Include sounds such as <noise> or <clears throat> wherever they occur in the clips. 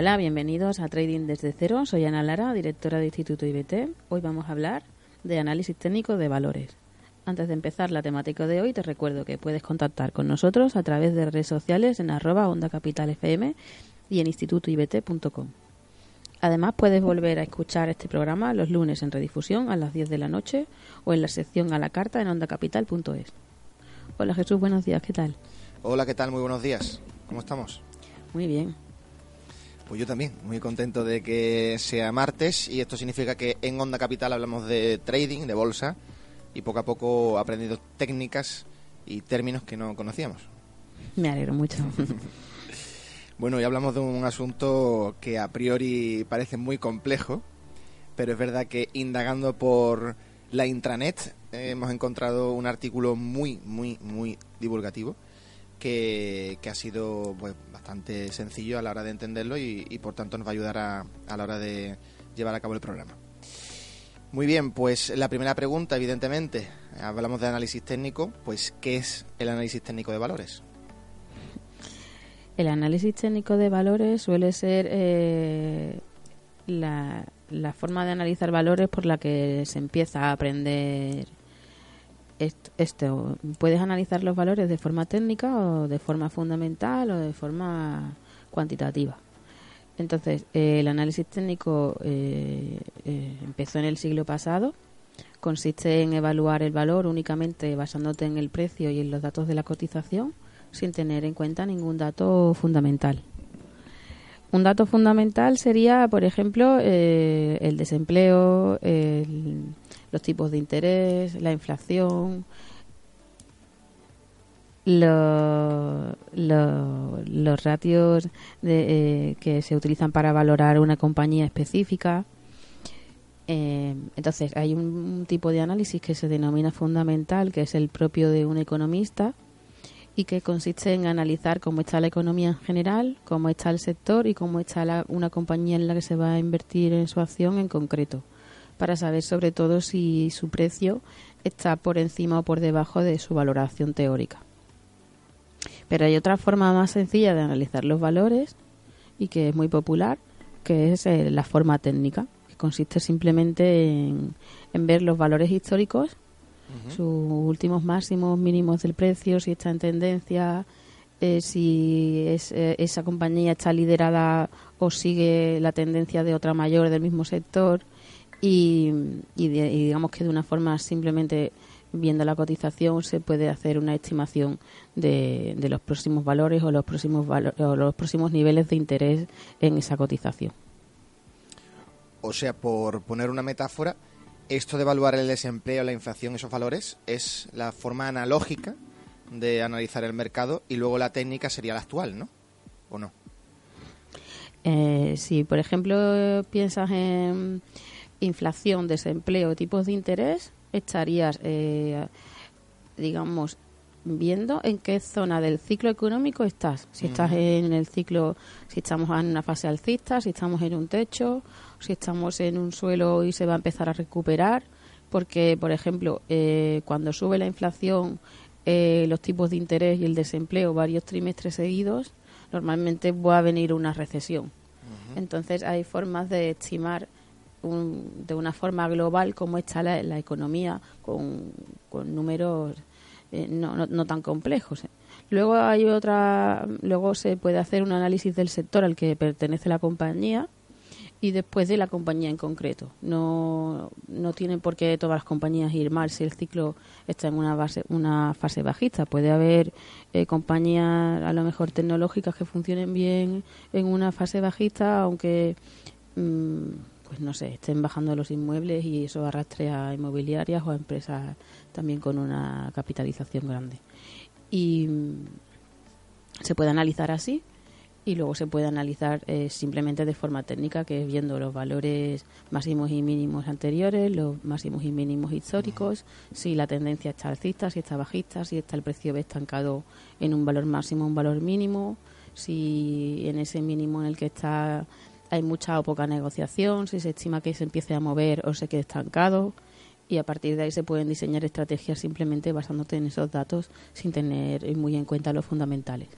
Hola, bienvenidos a Trading desde cero. Soy Ana Lara, directora de Instituto IBT. Hoy vamos a hablar de análisis técnico de valores. Antes de empezar la temática de hoy, te recuerdo que puedes contactar con nosotros a través de redes sociales en arroba onda capital FM y en institutoibt.com. Además, puedes volver a escuchar este programa los lunes en redifusión a las 10 de la noche o en la sección a la carta en ondacapital.es. Hola Jesús, buenos días, ¿qué tal? Hola, ¿qué tal? Muy buenos días. ¿Cómo estamos? Muy bien. Pues yo también, muy contento de que sea martes y esto significa que en Onda Capital hablamos de trading, de bolsa y poco a poco aprendido técnicas y términos que no conocíamos. Me alegro mucho. <laughs> bueno, y hablamos de un asunto que a priori parece muy complejo, pero es verdad que indagando por la intranet hemos encontrado un artículo muy, muy, muy divulgativo que, ha sido pues, bastante sencillo a la hora de entenderlo y, por tanto nos va a ayudar a, a, la hora de llevar a cabo el programa. Muy bien, pues la primera pregunta, evidentemente, hablamos de análisis técnico, pues ¿qué es el análisis técnico de valores? El análisis técnico de valores suele ser eh, la, la forma de analizar valores por la que se empieza a aprender esto, puedes analizar los valores de forma técnica o de forma fundamental o de forma cuantitativa. Entonces, eh, el análisis técnico eh, eh, empezó en el siglo pasado. Consiste en evaluar el valor únicamente basándote en el precio y en los datos de la cotización, sin tener en cuenta ningún dato fundamental. Un dato fundamental sería, por ejemplo, el desempleo, el, los tipos de interés, la inflación, los, los, ratios de, eh, que se utilizan para valorar una compañía específica. Eh, entonces, hay un, tipo de análisis que se denomina fundamental, que es el propio de un economista, y que consiste en analizar cómo está la economía en general, cómo está el sector y cómo está una compañía en la que se va a invertir en su acción en concreto para saber sobre todo si su precio está por encima o por debajo de su valoración teórica. Pero hay otra forma más sencilla de analizar los valores y que es muy popular, que es eh, la forma técnica, que consiste simplemente en, ver los valores históricos, sus últimos máximos, mínimos del precio, si está en tendencia, eh, si eh, esa compañía está liderada o sigue la tendencia de otra mayor del mismo sector, y, digamos que de una forma simplemente viendo la cotización se puede hacer una estimación de, los próximos valores o los próximos o los próximos niveles de interés en esa cotización. O sea, por poner una metáfora, esto de evaluar el desempleo, la inflación, esos valores, es la forma analógica de analizar el mercado y luego la técnica sería la actual, ¿no? ¿O no? Eh, si, por ejemplo, piensas en inflación, desempleo, tipos de interés, estarías, eh, digamos, viendo en qué zona del ciclo económico estás. Si estás en el ciclo, si estamos en una fase alcista, si estamos en un techo, si estamos en un suelo y se va a empezar a recuperar. Porque, por ejemplo, eh, cuando sube la inflación, eh, los tipos de interés y el desempleo varios trimestres seguidos, normalmente va a venir una recesión. Entonces, hay formas de estimar de una forma global cómo está la, economía con, números eh, no, no, tan complejos. Luego hay otra, luego se puede hacer un análisis del sector al que pertenece la compañía y después de la compañía en concreto. No, no tienen por qué todas las compañías ir mal si el ciclo está en una base, una fase bajista. Puede haber eh, compañías a lo mejor tecnológicas que funcionen bien en una fase bajista, aunque mm, pues no sé, estén bajando los inmuebles y eso arrastre a inmobiliarias o a empresas también con una capitalización grande. Y mm, se puede analizar así y luego se puede analizar eh, simplemente de forma técnica, que es viendo los valores máximos y mínimos anteriores, los máximos y mínimos históricos, si la tendencia está alcista, si está bajista, si está el precio estancado en un valor máximo, un valor mínimo, si en ese mínimo en el que está hay mucha o poca negociación, si se estima que se empiece a mover o se quede estancado y a partir de ahí se pueden diseñar estrategias simplemente basándote en esos datos sin tener muy en cuenta los fundamentales.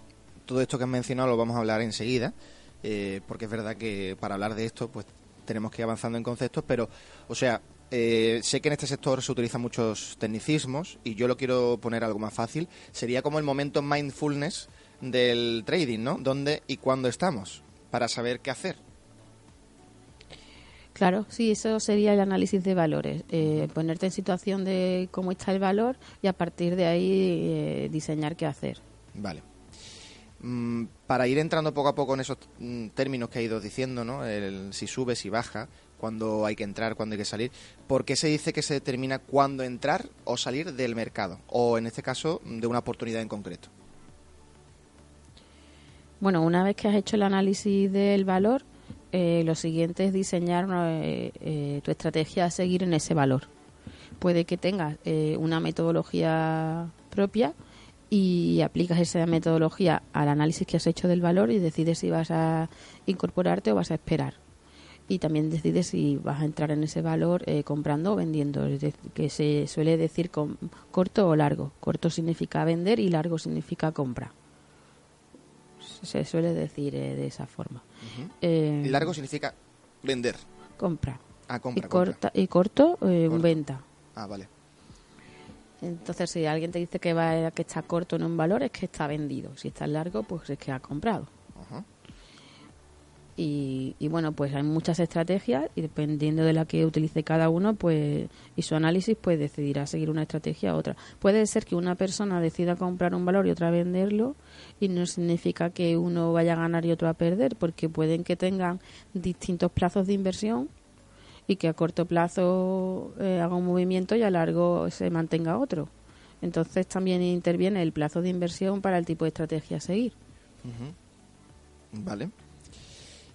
Todo esto que has mencionado lo vamos a hablar enseguida, eh, porque es verdad que para hablar de esto, pues tenemos que ir avanzando en conceptos, pero, o sea, eh, sé que en este sector se utilizan muchos tecnicismos y yo lo quiero poner algo más fácil. Sería como el momento mindfulness del trading, ¿no? ¿Dónde y cuándo estamos? Para saber qué hacer. Claro, sí, eso sería el análisis de valores. Eh, ponerte en situación de cómo está el valor y a partir de ahí eh, diseñar qué hacer. Vale. Mm, para ir entrando poco a poco en esos mm, términos que ha ido diciendo, ¿no? El, si sube, si baja, cuándo hay que entrar, cuándo hay que salir. ¿Por qué se dice que se determina cuándo entrar o salir del mercado? O en este caso, de una oportunidad en concreto. Bueno, una vez que has hecho el análisis del valor, eh, lo siguiente es diseñar eh, eh, tu estrategia a seguir en ese valor. Puede que tengas una metodología propia y aplicas esa metodología al análisis que has hecho del valor y decides si vas a incorporarte o vas a esperar. Y también decides si vas a entrar en ese valor comprando o vendiendo, que se suele decir con, corto o largo. Corto significa vender y largo significa compra se suele decir eh, de esa forma. Eh, largo significa vender. Compra. Ah, compra. Y, corta, y corto, eh, venta. Ah, vale. Entonces, si alguien te dice que va que está corto en un valor, es que está vendido. Si está largo, pues es que ha comprado. Y, bueno, pues hay muchas estrategias y dependiendo de la que utilice cada uno pues y su análisis, pues decidirá seguir una estrategia u otra. Puede ser que una persona decida comprar un valor y otra venderlo y no significa que uno vaya a ganar y otro a perder, porque pueden que tengan distintos plazos de inversión y que a corto plazo eh, haga un movimiento y a largo se mantenga otro. Entonces también interviene el plazo de inversión para el tipo de estrategia a seguir. Vale.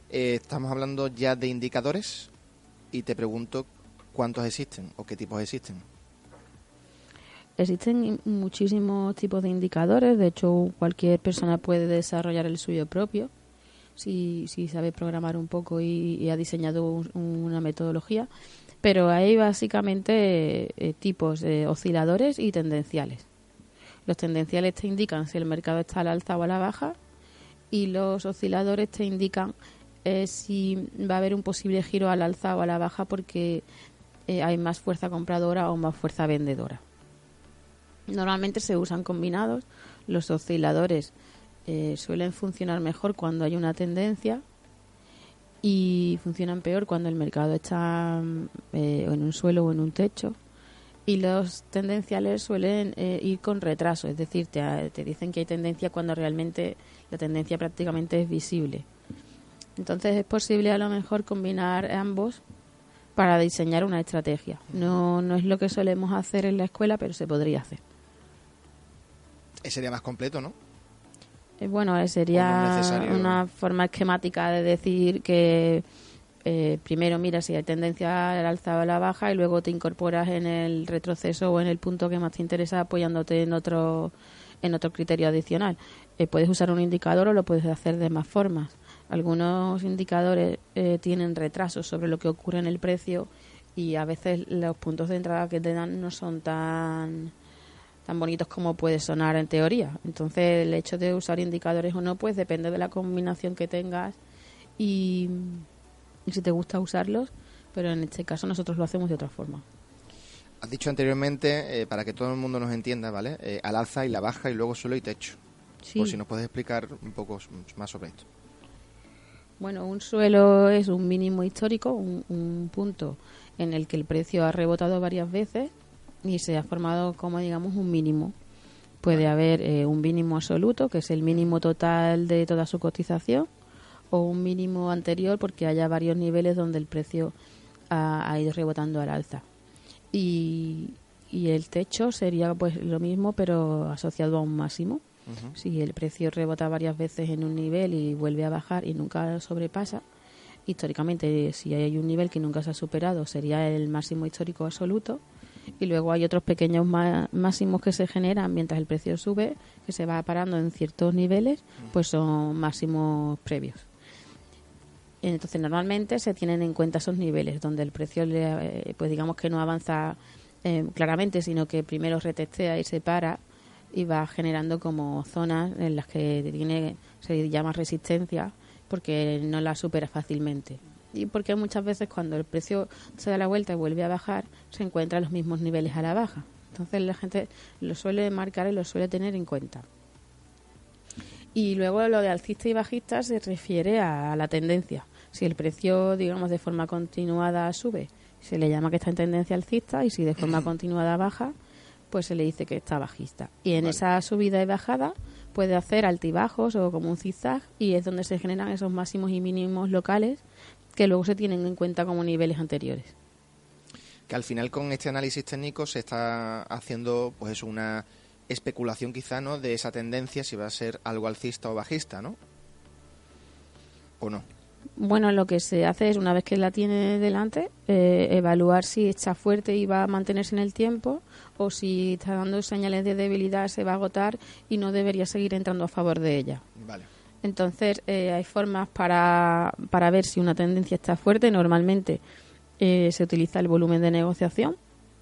Eh, estamos hablando ya de indicadores y te pregunto cuántos existen o qué tipos existen. Existen muchísimos tipos de indicadores, de hecho cualquier persona puede desarrollar el suyo propio si, si sabe programar un poco y, ha diseñado una metodología, pero hay básicamente eh, tipos de osciladores y tendenciales. Los tendenciales te indican si el mercado está al alza o a la baja y los osciladores te indican eh, si va a haber un posible giro al alza o a la baja porque eh, hay más fuerza compradora o más fuerza vendedora. Normalmente se usan combinados. Los osciladores eh, suelen funcionar mejor cuando hay una tendencia y funcionan peor cuando el mercado está en un suelo o en un techo. Y los tendenciales suelen ir con retraso, es decir, te, te dicen que hay tendencia cuando realmente la tendencia prácticamente es visible. Entonces es posible a lo mejor combinar ambos para diseñar una estrategia. No, no es lo que solemos hacer en la escuela, pero se podría hacer. Sería más completo, ¿no? Eh, bueno, eh, sería una forma esquemática de decir que eh, primero mira si hay tendencia al alza o a la baja y luego te incorporas en el retroceso o en el punto que más te interesa apoyándote en otro en otro criterio adicional. puedes usar un indicador o lo puedes hacer de más formas. Algunos indicadores eh, tienen retrasos sobre lo que ocurre en el precio y a veces los puntos de entrada que te dan no son tan tan bonitos como puede sonar en teoría. Entonces, el hecho de usar indicadores o no, pues depende de la combinación que tengas y, si te gusta usarlos, pero en este caso nosotros lo hacemos de otra forma. Has dicho anteriormente, eh, para que todo el mundo nos entienda, ¿vale? Eh, al alza y la baja y luego suelo y techo. Sí. Por si nos puedes explicar un poco más sobre esto. Bueno, un suelo es un mínimo histórico, un, punto en el que el precio ha rebotado varias veces y se ha formado como digamos un mínimo. Puede haber eh, un mínimo absoluto, que es el mínimo total de toda su cotización, o un mínimo anterior porque haya varios niveles donde el precio ha, ido rebotando al alza. Y, y el techo sería pues lo mismo pero asociado a un máximo. Si el precio rebota varias veces en un nivel y vuelve a bajar y nunca sobrepasa, históricamente si hay un nivel que nunca se ha superado sería el máximo histórico absoluto y luego hay otros pequeños máximos que se generan mientras el precio sube, que se va parando en ciertos niveles, pues son máximos previos. Entonces normalmente se tienen en cuenta esos niveles donde el precio, eh, pues digamos que no avanza eh, claramente, sino que primero retestea y se para y va generando como zonas en las que tiene se llama resistencia porque no la supera fácilmente. Y porque muchas veces cuando el precio se da la vuelta y vuelve a bajar, se encuentra los mismos niveles a la baja. Entonces la gente lo suele marcar y lo suele tener en cuenta. Y luego lo de alcista y bajista se refiere a la tendencia. Si el precio, digamos, de forma continuada sube, se le llama que está en tendencia alcista y si de forma <clears throat> continuada baja, pues se le dice que está bajista. Y en esa subida y bajada puede hacer altibajos o como un zigzag y es donde se generan esos máximos y mínimos locales que luego se tienen en cuenta como niveles anteriores. Que al final con este análisis técnico se está haciendo pues una especulación quizá, ¿no? De esa tendencia, si va a ser algo alcista o bajista, ¿no? ¿O no? Bueno, lo que se hace es, una vez que la tiene delante, eh, evaluar si está fuerte y va a mantenerse en el tiempo o si está dando señales de debilidad, se va a agotar y no debería seguir entrando a favor de ella. Vale. Entonces, eh, hay formas para, para ver si una tendencia está fuerte. Normalmente eh, se utiliza el volumen de negociación.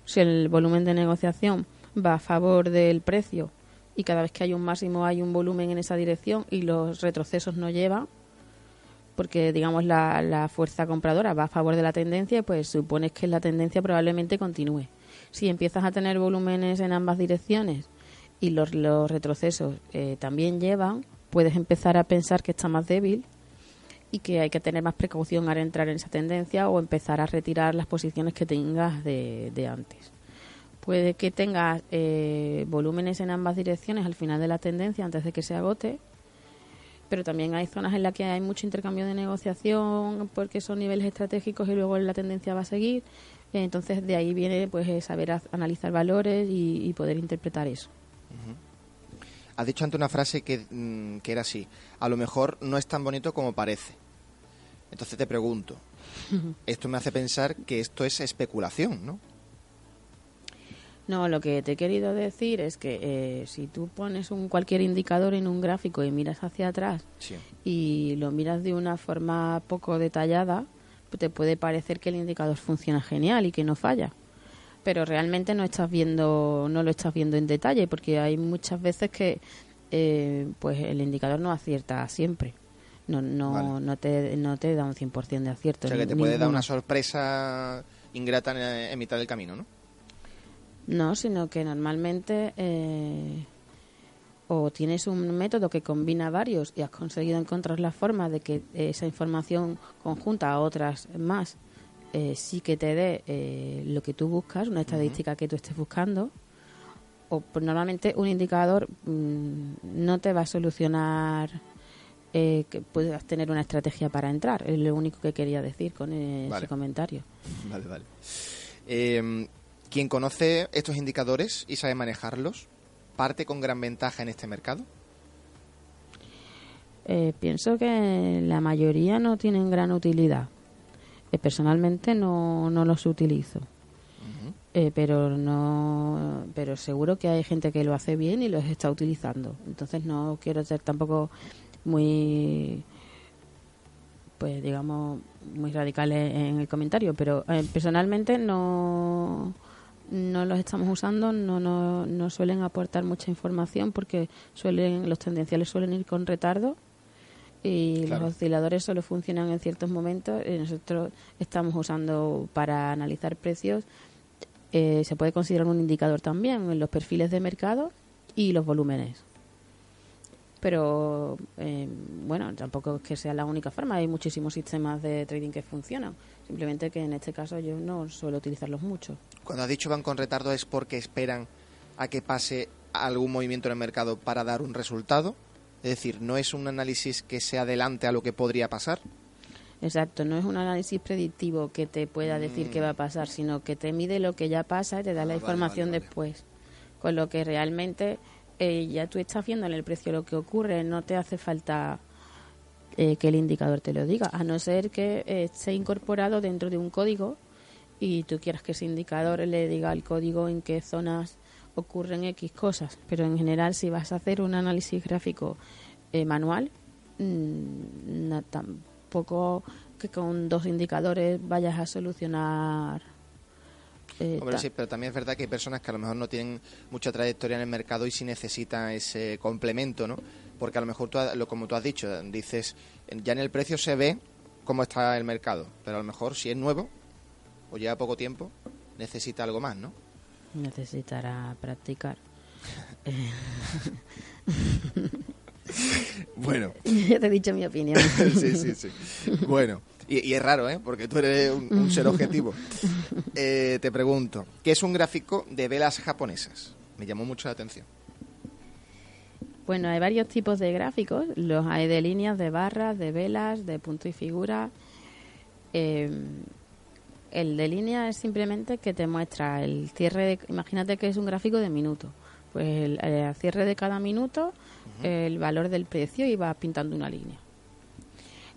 Si el volumen de negociación va a favor del precio y cada vez que hay un máximo hay un volumen en esa dirección y los retrocesos no llevan, porque digamos la, la fuerza compradora va a favor de la tendencia, pues supones que la tendencia probablemente continúe. Si empiezas a tener volúmenes en ambas direcciones y los, los retrocesos eh, también llevan, puedes empezar a pensar que está más débil y que hay que tener más precaución al entrar en esa tendencia o empezar a retirar las posiciones que tengas de, antes. Puede que tengas eh, volúmenes en ambas direcciones al final de la tendencia antes de que se agote, pero también hay zonas en las que hay mucho intercambio de negociación porque son niveles estratégicos y luego la tendencia va a seguir. Entonces de ahí viene pues eh, saber analizar valores y, poder interpretar eso. Has dicho ante una frase que, mm, que era así, a lo mejor no es tan bonito como parece. Entonces te pregunto, <laughs> esto me hace pensar que esto es especulación, ¿no? No, lo que te he querido decir es que eh, si tú pones un cualquier indicador en un gráfico y miras hacia atrás y lo miras de una forma poco detallada, te puede parecer que el indicador funciona genial y que no falla. Pero realmente no estás viendo, no lo estás viendo en detalle, porque hay muchas veces que eh, pues el indicador no acierta siempre. No, no, no, te, no te da un 100% de acierto. O sea, que te puede dar una sorpresa ingrata en mitad del camino, ¿no? No, sino que normalmente eh, o tienes un método que combina varios y has conseguido encontrar la forma de que esa información conjunta a otras más eh, sí que te dé eh, lo que tú buscas, una estadística que tú estés buscando. O pues, normalmente un indicador mm, no te va a solucionar que puedas tener una estrategia para entrar. Es lo único que quería decir con ese comentario. Vale, vale. Em, quien conoce estos indicadores y sabe manejarlos, parte con gran ventaja en este mercado. Eh, pienso que la mayoría no tienen gran utilidad. Eh, personalmente no, no los utilizo. Eh, pero no pero seguro que hay gente que lo hace bien y los está utilizando entonces no quiero ser tampoco muy pues digamos muy radical en el comentario pero personalmente no no los estamos usando, no, no, no, suelen aportar mucha información porque suelen los tendenciales suelen ir con retardo y los osciladores solo funcionan en ciertos momentos y nosotros estamos usando para analizar precios eh, se puede considerar un indicador también en los perfiles de mercado y los volúmenes. Pero eh, bueno, tampoco es que sea la única forma, hay muchísimos sistemas de trading que funcionan, simplemente que en este caso yo no suelo utilizarlos mucho. Cuando has dicho van con retardo es porque esperan a que pase algún movimiento en el mercado para dar un resultado, es decir, no es un análisis que se adelante a lo que podría pasar. Exacto, no es un análisis predictivo que te pueda decir qué va a pasar, sino que te mide lo que ya pasa y te da la ah, información después. Con lo que realmente eh, ya tú estás viendo en el precio lo que ocurre, no te hace falta eh, que el indicador te lo diga, a no ser que eh, esté incorporado dentro de un código y tú quieras que ese indicador le diga al código en qué zonas ocurren X cosas. Pero en general, si vas a hacer un análisis gráfico manual, mm, tampoco que con dos indicadores vayas a solucionar eh, Hombre, sí, pero también es verdad que hay personas que a lo mejor no tienen mucha trayectoria en el mercado y sí necesitan ese complemento, ¿no? Porque a lo mejor, tú, lo, como tú has dicho, dices, ya en el precio se ve cómo está el mercado, pero a lo mejor si es nuevo o lleva poco tiempo, necesita algo más, ¿no? Necesitará practicar. <laughs> Bueno, ya te he dicho mi opinión. <laughs> sí, sí, sí. Bueno, y, y es raro, ¿eh? Porque tú eres un, un ser objetivo. Eh, te pregunto, ¿qué es un gráfico de velas japonesas? Me llamó mucho la atención. Bueno, hay varios tipos de gráficos. Los hay de líneas, de barras, de velas, de punto y figura. Eh, el de línea es simplemente que te muestra el cierre de... Imagínate que es un gráfico de minuto. Pues el, el cierre de cada minuto, el valor del precio y vas pintando una línea.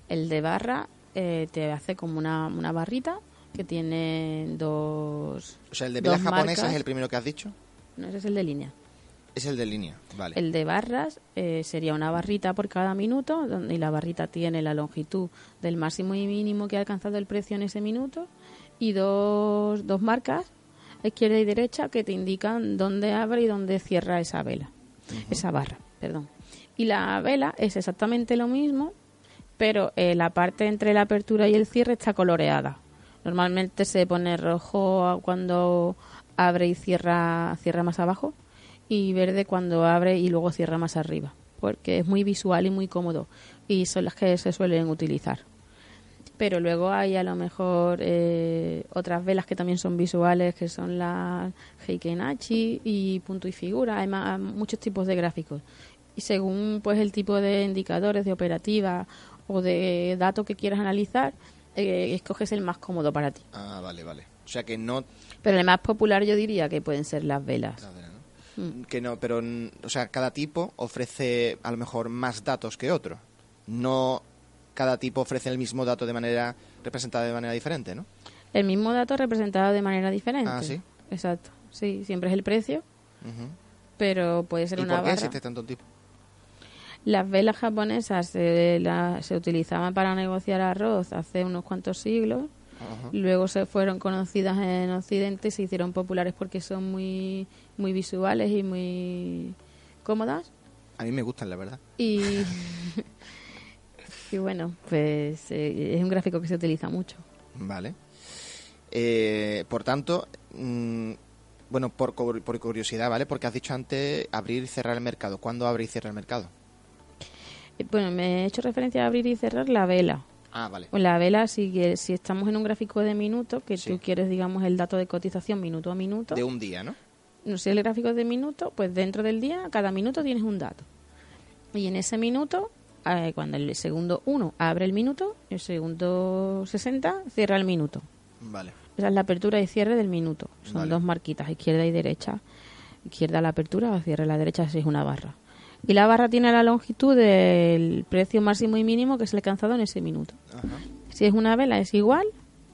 El de barra eh, te hace como una, una barrita que tiene dos... O sea, el de velas japonesas marcas. es el primero que has dicho. No, ese es el de línea. Es el de línea, vale. El de barras eh, sería una barrita por cada minuto, donde y la barrita tiene la longitud del máximo y mínimo que ha alcanzado el precio en ese minuto, y dos, dos marcas, izquierda y derecha, que te indican dónde abre y dónde cierra esa vela, esa barra, perdón. Y la vela es exactamente lo mismo, pero eh, la parte entre la apertura y el cierre está coloreada. Normalmente se pone rojo cuando abre y cierra, cierra más abajo y verde cuando abre y luego cierra más arriba, porque es muy visual y muy cómodo y son las que se suelen utilizar. Pero luego hay a lo mejor eh, otras velas que también son visuales, que son las Heikenachi y punto y figura. Hay ma- muchos tipos de gráficos. Y según pues el tipo de indicadores de operativa o de datos que quieras analizar, eh, escoges el más cómodo para ti. Ah, vale, vale. O sea que no... Pero el más popular yo diría que pueden ser las velas. ¿no? Que no, pero, mm, o sea, cada tipo ofrece a lo mejor más datos que otro. No cada tipo ofrece el mismo dato de manera representada de manera diferente, ¿no? El mismo dato representado de manera diferente. Ah, ¿sí? Exacto. Sí, siempre es el precio, pero puede ser ¿Y una por qué barra. existe tanto tipo? Las velas japonesas se, la- se utilizaban para negociar arroz hace unos cuantos siglos. Luego se fueron conocidas en Occidente y se hicieron populares porque son muy, muy visuales y muy cómodas. A mí me gustan, la verdad. Y, <laughs> y bueno, pues eh, es un gráfico que se utiliza mucho. Vale. Eh, por tanto, mm, bueno, por, por curiosidad, ¿vale? Porque has dicho antes abrir y cerrar el mercado. ¿Cuándo abre y cierra el mercado? Eh, Bueno, me he hecho referencia a abrir y cerrar la vela. Ah, vale. Pues la vela, si, que- si estamos en un gráfico de minutos, que Sí. tú quieres, digamos, el dato de cotización minuto a minuto, De un día, ¿no? no sé el gráfico de minuto, pues dentro del día, cada minuto tienes un dato. Y en ese minuto, eh, cuando el segundo 1 abre el minuto, el segundo 60 cierra el minuto. Vale. Esa es la apertura y cierre del minuto. Son Vale. dos marquitas, izquierda y derecha. Izquierda la apertura, cierre la derecha si es una barra. Y la barra tiene la longitud del precio máximo y mínimo que se ha alcanzado en ese minuto. Ajá. Si es una vela es igual,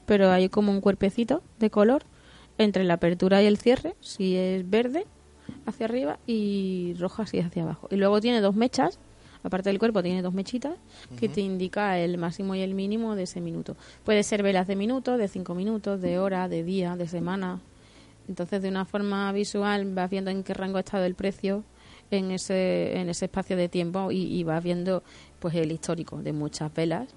pero hay como un cuerpecito de color entre la apertura y el cierre, si es verde hacia arriba y roja si es hacia abajo. Y luego tiene dos mechas, aparte del cuerpo tiene dos mechitas que te indica el máximo y el mínimo de ese minuto. Puede ser velas de minuto, de cinco minutos, de hora, de día, de semana. Entonces de una forma visual vas viendo en qué rango ha estado el precio en ese, en ese espacio de tiempo y, y vas viendo pues el histórico de muchas velas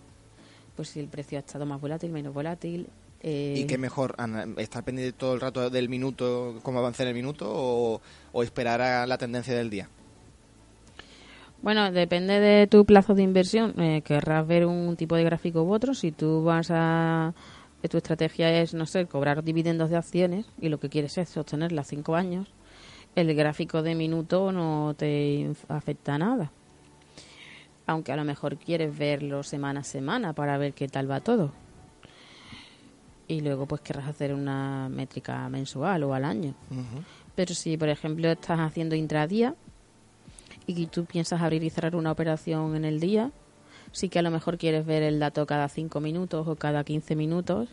pues si el precio ha estado más volátil, menos volátil. eh, ¿Y qué mejor? Ana, ¿Estar pendiente todo el rato del minuto, cómo avanza en el minuto, o, o esperar a la tendencia del día? Bueno, depende de tu plazo de inversión. Eh, querrás ver un tipo de gráfico u otro. Si tú vas a. eh, Tu estrategia es, no sé, cobrar dividendos de acciones y lo que quieres es sostenerla cinco años, el gráfico de minuto no te afecta a nada. Aunque a lo mejor quieres verlo semana a semana para ver qué tal va todo. Y luego pues querrás hacer una métrica mensual o al año. Pero si, por ejemplo, estás haciendo intradía y tú piensas abrir y cerrar una operación en el día, sí que a lo mejor quieres ver el dato cada 5 minutos o cada 15 minutos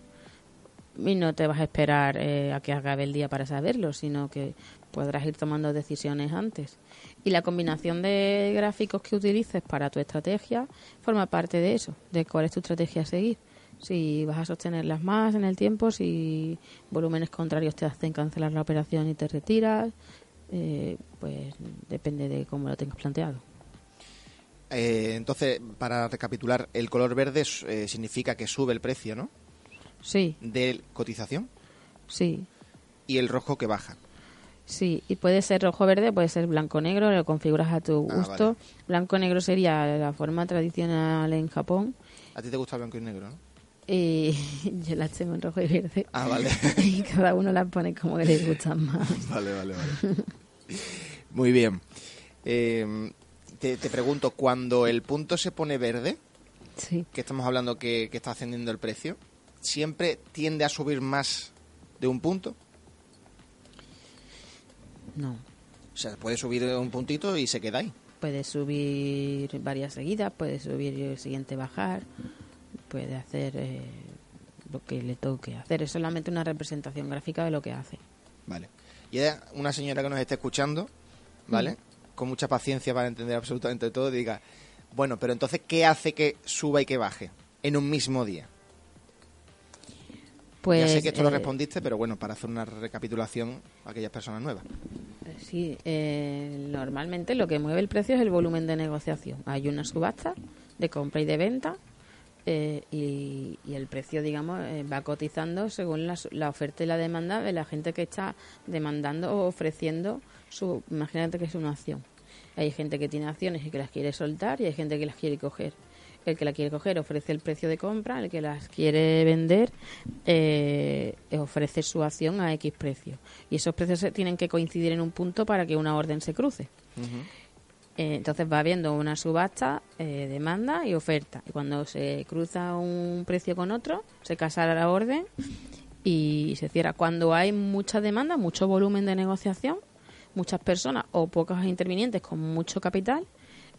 y no te vas a esperar eh, a que acabe el día para saberlo, sino que podrás ir tomando decisiones antes. Y la combinación de gráficos que utilices para tu estrategia forma parte de eso, de cuál es tu estrategia a seguir. Si vas a sostenerlas más en el tiempo, si volúmenes contrarios te hacen cancelar la operación y te retiras, eh, pues depende de cómo lo tengas planteado. Eh, entonces, para recapitular, el color verde eh, significa que sube el precio, ¿no? Sí. De cotización. Sí. Y el rojo que baja. Sí, y puede ser rojo-verde, puede ser blanco-negro, lo configuras a tu ah, gusto. Blanco-negro sería la forma tradicional en Japón. ¿A ti te gusta blanco y negro, no? Y <laughs> yo las tengo en rojo y verde. Ah, vale. <laughs> y cada uno las pone como que les gustan más. <laughs> Vale, vale, vale. <laughs> Muy bien. Eh, te, pregunto, cuando el punto se pone verde, sí. que estamos hablando que, que está ascendiendo el precio, ¿siempre tiende a subir más de un punto? No. O sea, puede subir un puntito y se queda ahí. Puede subir varias seguidas, puede subir el siguiente bajar, puede hacer eh, lo que le toque hacer. Es solamente una representación gráfica de lo que hace. Vale. Y una señora que nos esté escuchando, ¿vale? Mm. Con mucha paciencia para entender absolutamente todo, diga, bueno, pero entonces, ¿qué hace que suba y que baje en un mismo día? Pues, ya sé que esto lo eh, respondiste, pero bueno, para hacer una recapitulación a aquellas personas nuevas. Sí, eh, normalmente lo que mueve el precio es el volumen de negociación. Hay una subasta de compra y de venta eh, y, el precio, digamos, va cotizando según la, oferta y la demanda de la gente que está demandando o ofreciendo su. Imagínate que es una acción. Hay gente que tiene acciones y que las quiere soltar y hay gente que las quiere coger el que la quiere coger ofrece el precio de compra, el que las quiere vender eh, ofrece su acción a X precio. Y esos precios tienen que coincidir en un punto para que una orden se cruce. Eh, entonces va habiendo una subasta, eh, demanda y oferta. Y cuando se cruza un precio con otro, se casa la orden y se cierra. Cuando hay mucha demanda, mucho volumen de negociación, muchas personas o pocos intervinientes con mucho capital,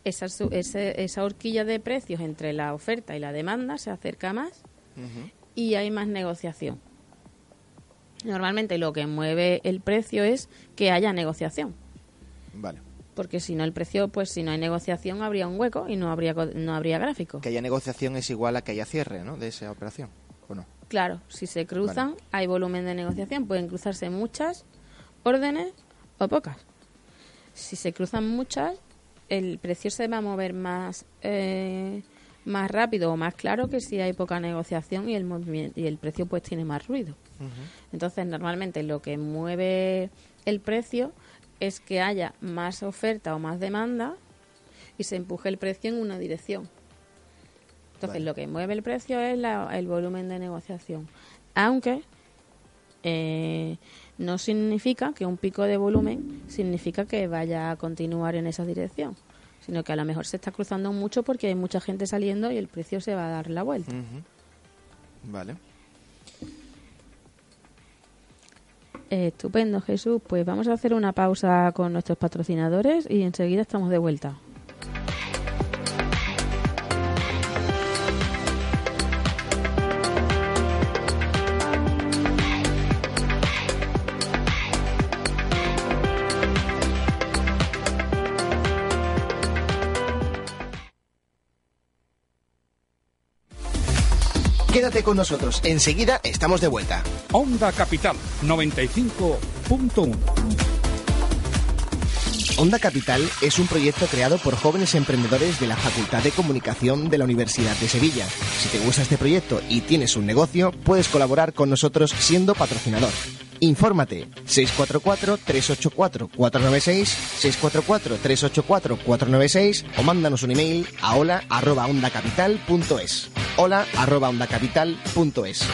esa, esa horquilla de precios entre la oferta y la demanda se acerca más y hay más negociación. Normalmente lo que mueve el precio es que haya negociación. Vale. Porque si no el precio, pues si no hay negociación habría un hueco y no habría no habría gráfico. Que haya negociación es igual a que haya cierre, ¿no? De esa operación, ¿o no? Claro, si se cruzan hay volumen de negociación, pueden cruzarse muchas órdenes o pocas. Si se cruzan muchas, el precio se va a mover más eh, más rápido o más claro que si hay poca negociación y el movimiento y el precio pues tiene más ruido. Entonces, normalmente lo que mueve el precio es que haya más oferta o más demanda y se empuje el precio en una dirección. Entonces, lo que mueve el precio es el volumen de negociación. Aunque eh, no significa que un pico de volumen significa que vaya a continuar en esa dirección, sino que a lo mejor se está cruzando mucho porque hay mucha gente saliendo y el precio se va a dar la vuelta. Vale. Estupendo, Jesús. Pues vamos a hacer una pausa con nuestros patrocinadores y enseguida estamos de vuelta. Quédate con nosotros, enseguida estamos de vuelta. Onda Capital 95.1 Onda Capital es un proyecto creado por jóvenes emprendedores de la Facultad de Comunicación de la Universidad de Sevilla. Si te gusta este proyecto y tienes un negocio, puedes colaborar con nosotros siendo patrocinador. Infórmate 644-384-496, 644-384-496 o mándanos un email a hola.ondacapital.es hola arroba ondacapital.es.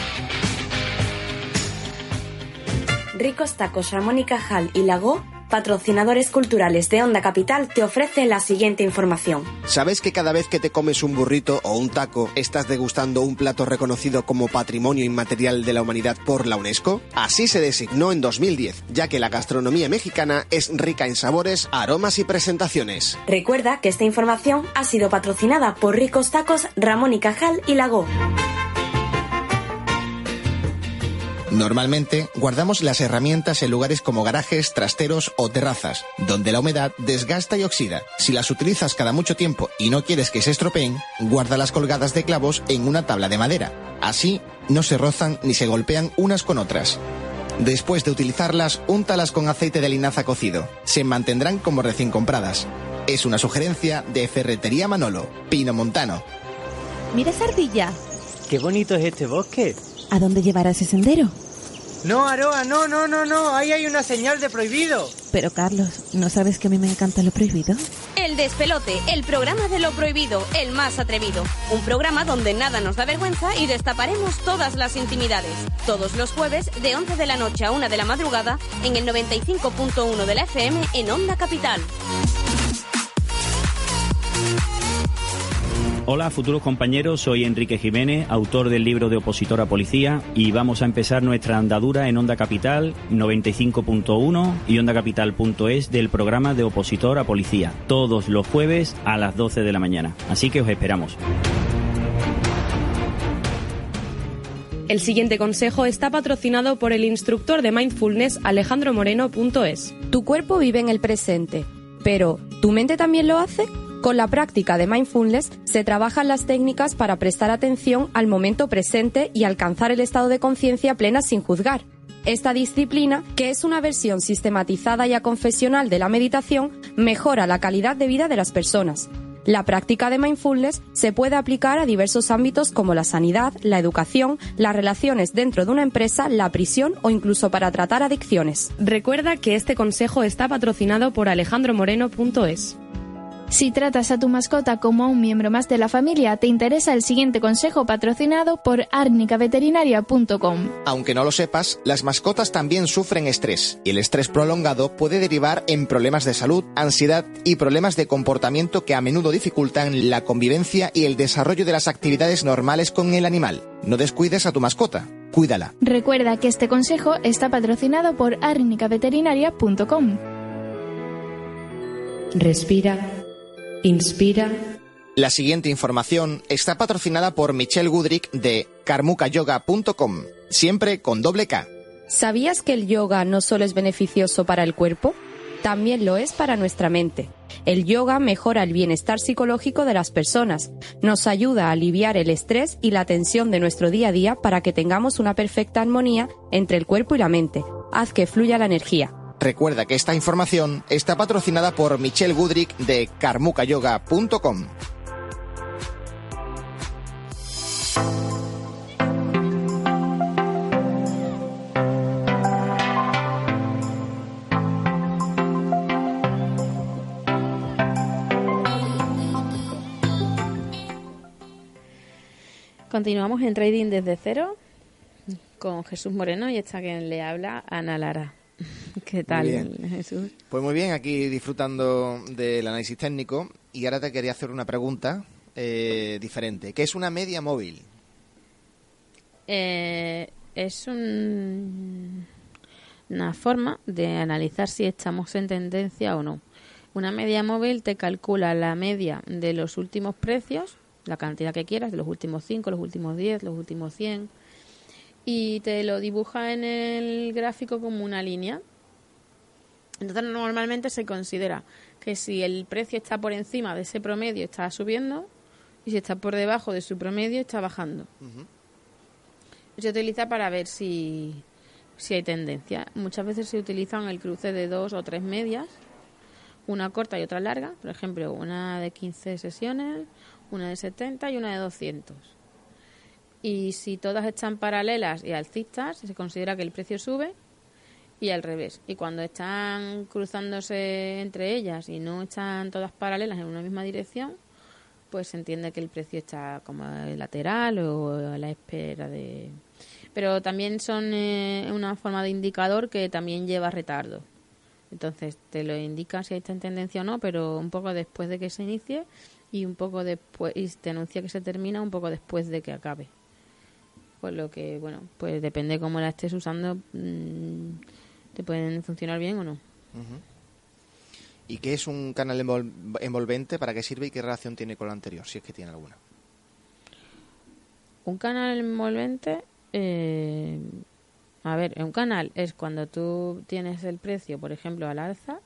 Ricos Tacos Ramón y Cajal y Lago patrocinadores culturales de Onda Capital, te ofrece la siguiente información. ¿Sabes que cada vez que te comes un burrito o un taco, estás degustando un plato reconocido como Patrimonio Inmaterial de la Humanidad por la UNESCO? Así se designó en 2010, ya que la gastronomía mexicana es rica en sabores, aromas y presentaciones. Recuerda que esta información ha sido patrocinada por Ricos Tacos Ramón y Cajal y Lago. Normalmente guardamos las herramientas en lugares como garajes, trasteros o terrazas, donde la humedad desgasta y oxida. Si las utilizas cada mucho tiempo y no quieres que se estropeen, guárdalas colgadas de clavos en una tabla de madera. Así no se rozan ni se golpean unas con otras. Después de utilizarlas, úntalas con aceite de linaza cocido. Se mantendrán como recién compradas. Es una sugerencia de Ferretería Manolo, Pino Montano. Mira esa ardilla. Qué bonito es este bosque. ¿A dónde llevará ese sendero? No, Aroa, no, no, no, no. Ahí hay una señal de prohibido. Pero Carlos, ¿no sabes que a mí me encanta lo prohibido? El Despelote, el programa de lo prohibido, el más atrevido. Un programa donde nada nos da vergüenza y destaparemos todas las intimidades. Todos los jueves, de 11 de la noche a 1 de la madrugada, en el 95.1 de la FM en Onda Capital. Hola, futuros compañeros, soy Enrique Jiménez, autor del libro de Opositor a Policía, y vamos a empezar nuestra andadura en Onda Capital 95.1 y ondacapital.es del programa de Opositor a Policía, todos los jueves a las 12 de la mañana. Así que os esperamos. El siguiente consejo está patrocinado por el instructor de mindfulness alejandromoreno.es. Tu cuerpo vive en el presente, pero ¿tu mente también lo hace? Con la práctica de mindfulness se trabajan las técnicas para prestar atención al momento presente y alcanzar el estado de conciencia plena sin juzgar. Esta disciplina, que es una versión sistematizada y aconfesional de la meditación, mejora la calidad de vida de las personas. La práctica de mindfulness se puede aplicar a diversos ámbitos como la sanidad, la educación, las relaciones dentro de una empresa, la prisión o incluso para tratar adicciones. Recuerda que este consejo está patrocinado por alejandromoreno.es. Si tratas a tu mascota como a un miembro más de la familia, te interesa el siguiente consejo patrocinado por arnicaveterinaria.com. Aunque no lo sepas, las mascotas también sufren estrés y el estrés prolongado puede derivar en problemas de salud, ansiedad y problemas de comportamiento que a menudo dificultan la convivencia y el desarrollo de las actividades normales con el animal. No descuides a tu mascota, cuídala. Recuerda que este consejo está patrocinado por arnicaveterinaria.com. Respira Inspira. La siguiente información está patrocinada por Michelle Goodrick de karmukayoga.com, siempre con doble K. ¿Sabías que el yoga no solo es beneficioso para el cuerpo? También lo es para nuestra mente. El yoga mejora el bienestar psicológico de las personas, nos ayuda a aliviar el estrés y la tensión de nuestro día a día para que tengamos una perfecta armonía entre el cuerpo y la mente. Haz que fluya la energía. Recuerda que esta información está patrocinada por Michelle Goodrick de karmukayoga.com. Continuamos en Trading desde cero con Jesús Moreno y esta quien le habla, Ana Lara. <laughs> ¿Qué tal, Jesús? Pues muy bien, aquí disfrutando del análisis técnico y ahora te quería hacer una pregunta eh, diferente. ¿Qué es una media móvil? Eh, es un, una forma de analizar si estamos en tendencia o no. Una media móvil te calcula la media de los últimos precios, la cantidad que quieras, de los últimos 5, los últimos 10, los últimos 100, y te lo dibuja en el gráfico como una línea. Entonces normalmente se considera que si el precio está por encima de ese promedio está subiendo y si está por debajo de su promedio está bajando. Se utiliza para ver si, si hay tendencia. Muchas veces se utilizan el cruce de dos o tres medias, una corta y otra larga, por ejemplo, una de 15 sesiones, una de 70 y una de 200 y si todas están paralelas y alcistas, se considera que el precio sube y al revés. Y cuando están cruzándose entre ellas y no están todas paralelas en una misma dirección, pues se entiende que el precio está como lateral o a la espera de... Pero también son eh, una forma de indicador que también lleva retardo. Entonces te lo indica si está en tendencia o no, pero un poco después de que se inicie y un poco después y te anuncia que se termina un poco después de que acabe. Por lo que, bueno, pues depende cómo la estés usando, mm, te pueden funcionar bien o no. ¿Y qué es un canal envolvente? ¿Para qué sirve y qué relación tiene con lo anterior, si es que tiene alguna? Un canal envolvente, eh, A ver, un canal es cuando tú tienes el precio, por ejemplo, al alza,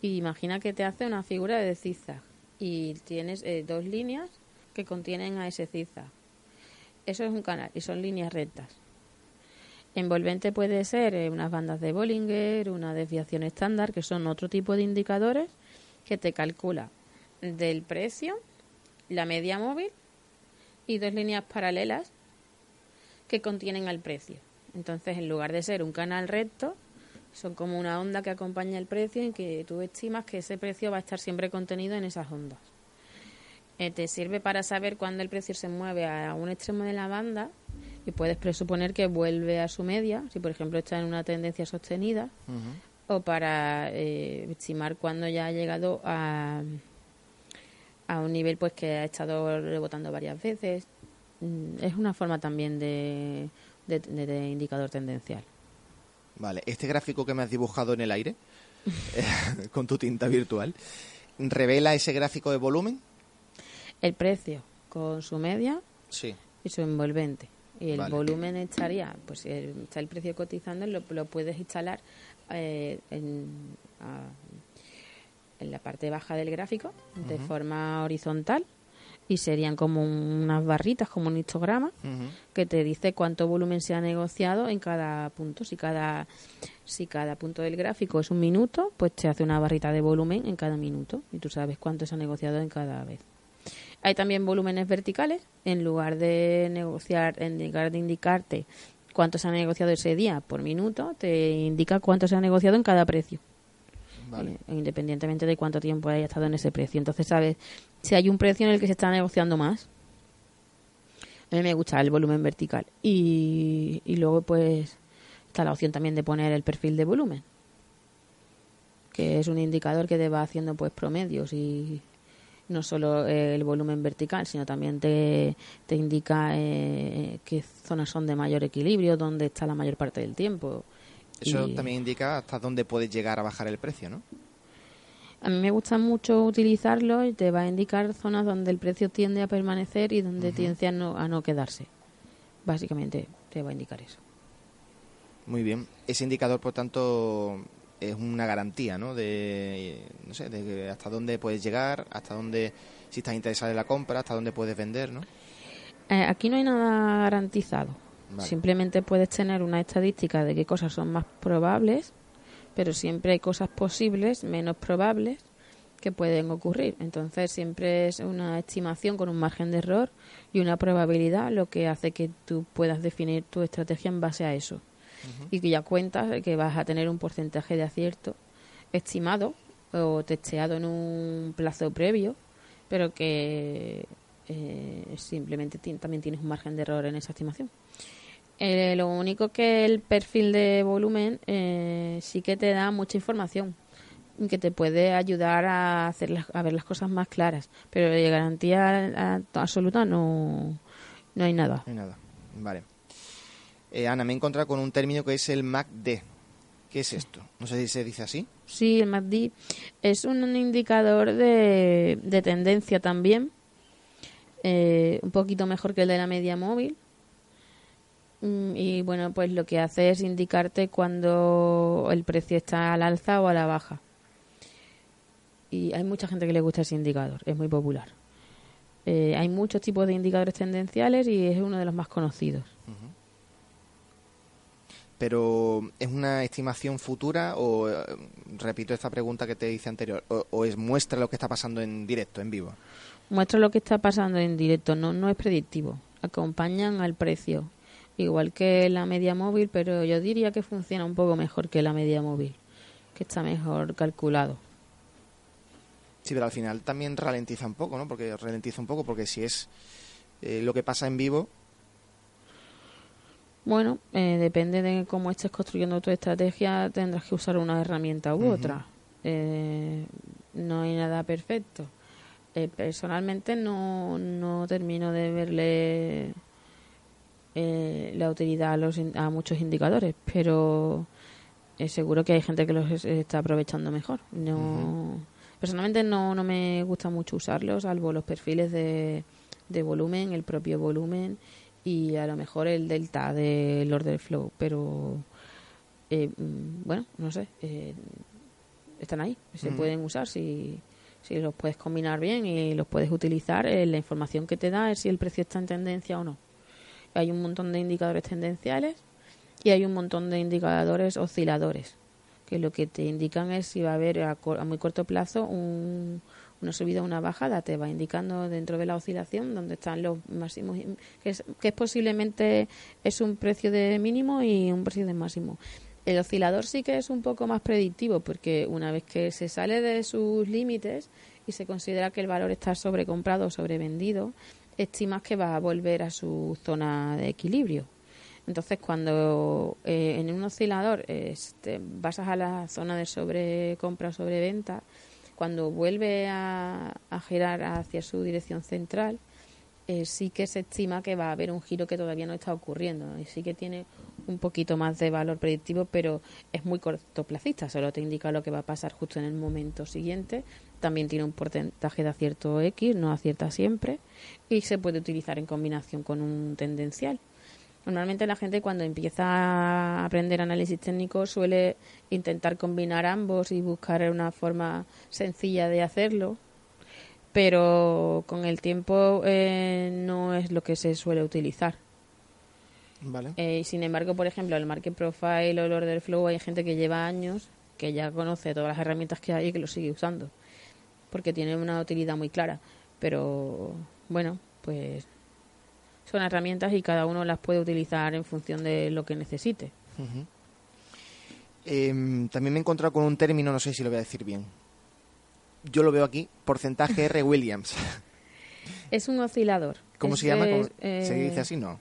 y imagina que te hace una figura de zigzag y tienes eh, dos líneas que contienen a ese zigzag. Eso es un canal y son líneas rectas. Envolvente puede ser eh, unas bandas de Bollinger, una desviación estándar, que son otro tipo de indicadores que te calcula del precio, la media móvil y dos líneas paralelas que contienen al precio. Entonces, en lugar de ser un canal recto, son como una onda que acompaña el precio en que tú estimas que ese precio va a estar siempre contenido en esas ondas. Eh, te sirve para saber cuándo el precio se mueve a un extremo de la banda y puedes presuponer que vuelve a su media, si por ejemplo está en una tendencia sostenida, o para eh, estimar cuándo ya ha llegado a, a un nivel pues que ha estado rebotando varias veces. Mm, Es una forma también de, de- de- de indicador tendencial. Vale, este gráfico que me has dibujado en el aire, <laughs> eh, con tu tinta virtual, ¿revela ese gráfico de volumen? El precio con su media Sí. y su envolvente. Y el Vale. volumen estaría, pues está el precio cotizando, lo, lo puedes instalar eh, en, a- en la parte baja del gráfico de forma horizontal y serían como unas barritas, como un histograma, que te dice cuánto volumen se ha negociado en cada punto. Si cada, si cada punto del gráfico es un minuto, pues te hace una barrita de volumen en cada minuto y tú sabes cuánto se ha negociado en cada vez. Hay también volúmenes verticales. En lugar de negociar, en lugar de indicarte cuánto se ha negociado ese día por minuto, te indica cuánto se ha negociado en cada precio. Vale. Eh, independientemente de cuánto tiempo haya estado en ese precio. Entonces, sabes si hay un precio en el que se está negociando más. A mí me gusta el volumen vertical. Y, y luego, pues, está la opción también de poner el perfil de volumen, que es un indicador que te va haciendo, pues, promedios y no solo eh, el volumen vertical, sino también te, te indica eh, qué zonas son de mayor equilibrio, dónde está la mayor parte del tiempo. Eso Y- también indica hasta dónde puedes llegar a bajar el precio, ¿no? A mí me gusta mucho utilizarlo y te va a indicar zonas donde el precio tiende a permanecer y donde tiende a no, a no quedarse. Básicamente te va a indicar eso. Muy bien. Ese indicador, por tanto, es una garantía, ¿no? De, no sé, de hasta dónde puedes llegar, hasta dónde, si estás interesado en la compra, hasta dónde puedes vender, ¿no? Eh, aquí no hay nada garantizado. Vale. Simplemente puedes tener una estadística de qué cosas son más probables, pero siempre hay cosas posibles, menos probables, que pueden ocurrir. Entonces siempre es una estimación con un margen de error y una probabilidad lo que hace que tú puedas definir tu estrategia en base a eso. Y que ya cuentas que vas a tener un porcentaje de acierto estimado o testeado en un plazo previo, pero que eh, simplemente también tienes un margen de error en esa estimación. Eh, lo único que el perfil de volumen eh, sí que te da mucha información que te puede ayudar a hacer las- a ver las cosas más claras, pero de garantía absoluta no, no hay nada. No hay nada. Vale. Eh, Ana, me he encontrado con un término que es el MACD. ¿Qué es esto? No sé si se dice así. Sí, el MACD es un indicador de, de tendencia también, eh, un poquito mejor que el de la media móvil. Mm, Y bueno, pues lo que hace es indicarte cuando el precio está al alza o a la baja. Y hay mucha gente que le gusta ese indicador, es muy popular. Eh, hay muchos tipos de indicadores tendenciales y es uno de los más conocidos. Pero ¿es una estimación futura o, eh, repito esta pregunta que te hice anterior, o, o es muestra lo que está pasando en directo, en vivo? muestra lo que está pasando en directo, no, no es predictivo, acompañan al precio, igual que la media móvil, pero yo diría que funciona un poco mejor que la media móvil, que está mejor calculado. Sí, pero al final también ralentiza un poco, ¿no? Porque ralentiza un poco porque si es eh, lo que pasa en vivo, Bueno, eh, depende de cómo estés construyendo tu estrategia, tendrás que usar una herramienta u otra. Eh, no hay nada perfecto. Eh, personalmente no, no termino de verle eh, la utilidad a, los, in- a muchos indicadores, pero eh, seguro que hay gente que los es- está aprovechando mejor. No, Personalmente no, no me gusta mucho usarlos, salvo los perfiles de, de volumen, el propio volumen y a lo mejor el delta del order flow, pero eh, mm, bueno, no sé, eh, están ahí, se Ujú. pueden usar si, si los puedes combinar bien y los puedes utilizar. eh, la información que te da es si el precio está en tendencia o no. Hay un montón de indicadores tendenciales y hay un montón de indicadores osciladores, que lo que te indican es si va a haber a, a muy corto plazo un- una subida o una bajada, te va indicando dentro de la oscilación donde están los máximos, que es, posiblemente es un precio de mínimo y un precio de máximo. El oscilador sí que es un poco más predictivo porque una vez que se sale de sus límites y se considera que el valor está sobrecomprado o sobrevendido, estimas que va a volver a su zona de equilibrio. Entonces, cuando eh, en un oscilador este, basas a la zona de sobrecompra o sobreventa, cuando vuelve a, girar hacia su dirección central, eh, sí que se estima que va a haber un giro que todavía no está ocurriendo y sí que tiene un poquito más de valor predictivo, pero es muy cortoplacista, solo te indica lo que va a pasar justo en el momento siguiente. También tiene un porcentaje de acierto X, no acierta siempre, y se puede utilizar en combinación con un tendencial. Normalmente la gente cuando empieza a aprender análisis técnico suele intentar combinar ambos y buscar una forma sencilla de hacerlo, pero con el tiempo eh, no es lo que se suele utilizar. Vale. Eh, sin embargo, por ejemplo, el Market Profile o el Order Flow, hay gente que lleva años que ya conoce todas las herramientas que hay y que lo sigue usando, porque tiene una utilidad muy clara. Pero bueno, pues son herramientas y cada uno las puede utilizar en función de lo que necesite. Em, también me he encontrado con un término, no sé si lo voy a decir bien. Yo lo veo aquí, porcentaje R. Williams. <laughs> Es un oscilador. ¿Cómo Es, se llama? ¿Cómo- eh, ¿Se dice así? No.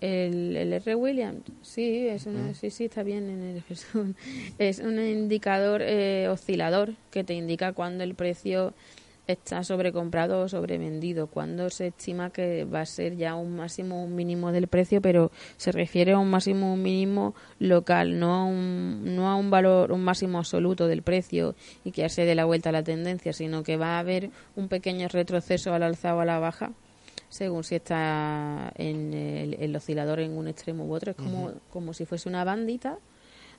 El, el R. Williams, sí, es una- sí, sí, está bien. En el, es, <laughs> un, es un indicador eh, oscilador que te indica cuando el precio está sobrecomprado o sobrevendido, cuando se estima que va a ser ya un máximo o un mínimo del precio, pero se refiere a un máximo o un mínimo local, no a un, no a un valor, un máximo absoluto del precio y que ya se dé la vuelta a la tendencia, sino que va a haber un pequeño retroceso al alza o a la baja según si está en el, el oscilador en un extremo u otro. Es como, como si fuese una bandita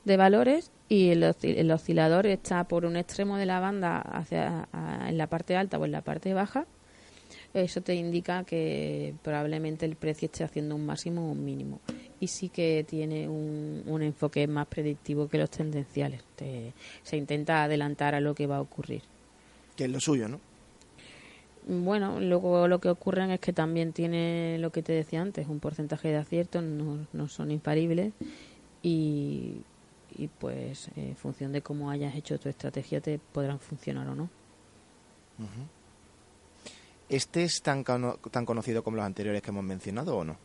de valores y el, oscil- el oscilador está por un extremo de la banda hacia a- en la parte alta o en la parte baja. Eso te indica que probablemente el precio esté haciendo un máximo o un mínimo. Y sí que tiene un, un enfoque más predictivo que los tendenciales. Te- se intenta adelantar a lo que va a ocurrir. Que es lo suyo, ¿no? Bueno, luego lo que ocurre es que también tiene lo que te decía antes, un porcentaje de aciertos, no, no son infalibles y, y pues en función de cómo hayas hecho tu estrategia te podrán funcionar o no. ¿Este es tan, tan conocido como los anteriores que hemos mencionado o no?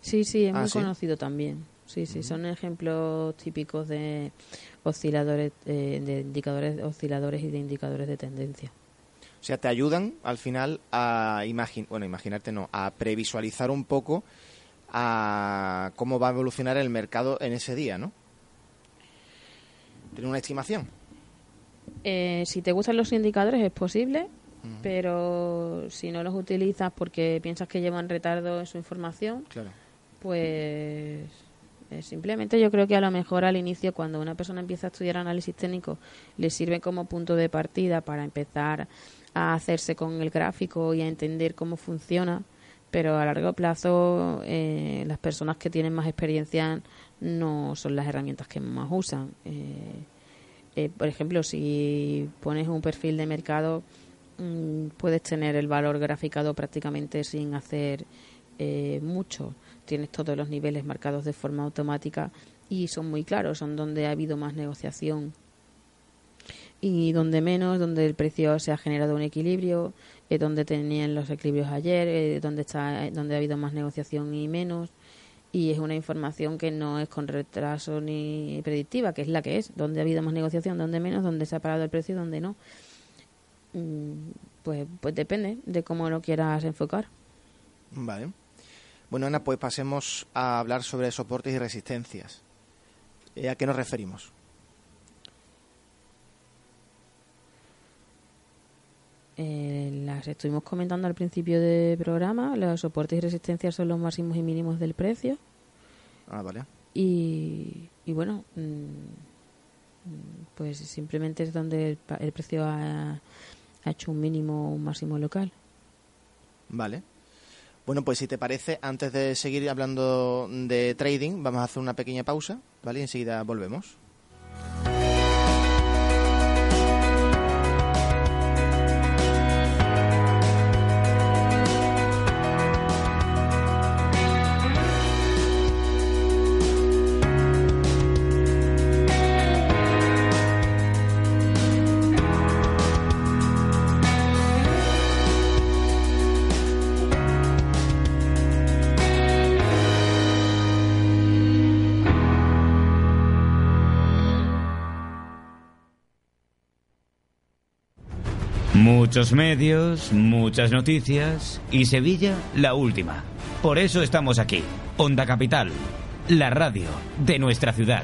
Sí, sí, es Ah, muy ¿sí? conocido también. Sí, sí, son ejemplos típicos de osciladores, eh, de indicadores osciladores y de indicadores de tendencia. O sea, te ayudan al final a imagin bueno, imaginarte no, a previsualizar un poco a cómo va a evolucionar el mercado en ese día, ¿no? Tiene una estimación. Eh, si te gustan los indicadores es posible, pero si no los utilizas porque piensas que llevan retardo en su información, Claro. pues eh, simplemente yo creo que a lo mejor al inicio cuando una persona empieza a estudiar análisis técnico le sirve como punto de partida para empezar a hacerse con el gráfico y a entender cómo funciona, pero a largo plazo eh, las personas que tienen más experiencia no son las herramientas que más usan. Eh, eh, por ejemplo, si pones un perfil de mercado, mm, puedes tener el valor graficado prácticamente sin hacer eh, mucho. Tienes todos los niveles marcados de forma automática y son muy claros, son donde ha habido más negociación y donde menos, donde el precio se ha generado un equilibrio, eh, donde tenían los equilibrios ayer, eh, donde está, donde ha habido más negociación y menos y es una información que no es con retraso ni predictiva, que es la que es, donde ha habido más negociación, donde menos, donde se ha parado el precio y donde no. Mm, Pues, pues depende de cómo lo quieras enfocar. Vale. Bueno, Ana, pues pasemos a hablar sobre soportes y resistencias. Eh, ¿A qué nos referimos? Eh, las estuvimos comentando al principio del programa. Los soportes y resistencias son los máximos y mínimos del precio. Ah, vale. Y, y bueno, mm, pues simplemente es donde el, el precio ha, ha hecho un mínimo o un máximo local. Vale. Bueno, pues si te parece, antes de seguir hablando de trading, vamos a hacer una pequeña pausa, ¿vale? Y enseguida volvemos. Muchos medios, muchas noticias y Sevilla la última. Por eso estamos aquí. Onda Capital, la radio de nuestra ciudad.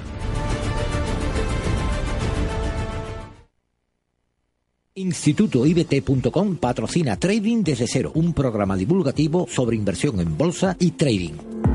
InstitutoIBT.com patrocina Trading desde cero, un programa divulgativo sobre inversión en bolsa y trading.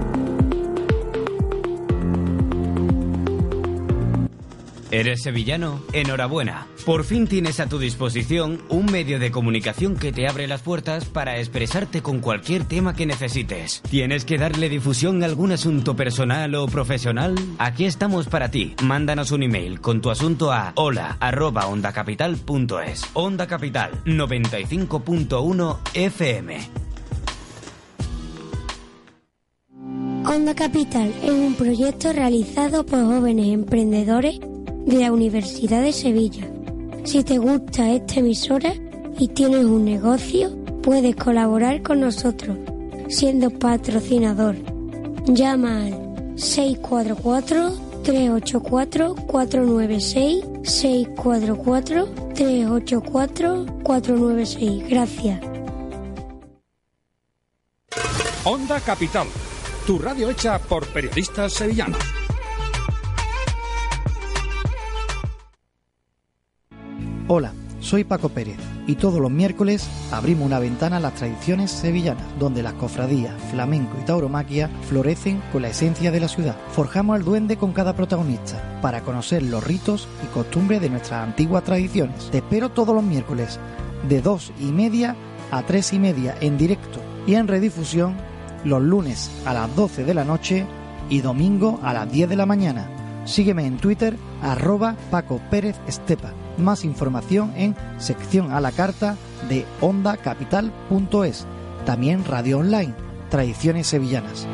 ¿Eres sevillano? Enhorabuena. Por fin tienes a tu disposición un medio de comunicación que te abre las puertas para expresarte con cualquier tema que necesites. ¿Tienes que darle difusión a algún asunto personal o profesional? Aquí estamos para ti. Mándanos un email con tu asunto a hola@ondacapital.es. Onda Capital 95.1 FM. Onda Capital es un proyecto realizado por jóvenes emprendedores de la Universidad de Sevilla. Si te gusta esta emisora y tienes un negocio, puedes colaborar con nosotros siendo patrocinador. Llama al 644-384-496, 644-384-496. Gracias. Onda Capital, tu radio hecha por periodistas sevillanos. Hola, soy Paco Pérez y todos los miércoles abrimos una ventana a las tradiciones sevillanas, donde las cofradías, flamenco y tauromaquia florecen con la esencia de la ciudad. Forjamos el duende con cada protagonista para conocer los ritos y costumbres de nuestras antiguas tradiciones. Te espero todos los miércoles de dos y media a tres y media en directo y en redifusión los lunes a las 12 de la noche y domingo a las 10 de la mañana. Sígueme en Twitter, arroba Paco Pérez Estepa. Más información en sección a la carta de ondacapital.es. También radio online, Tradiciones Sevillanas.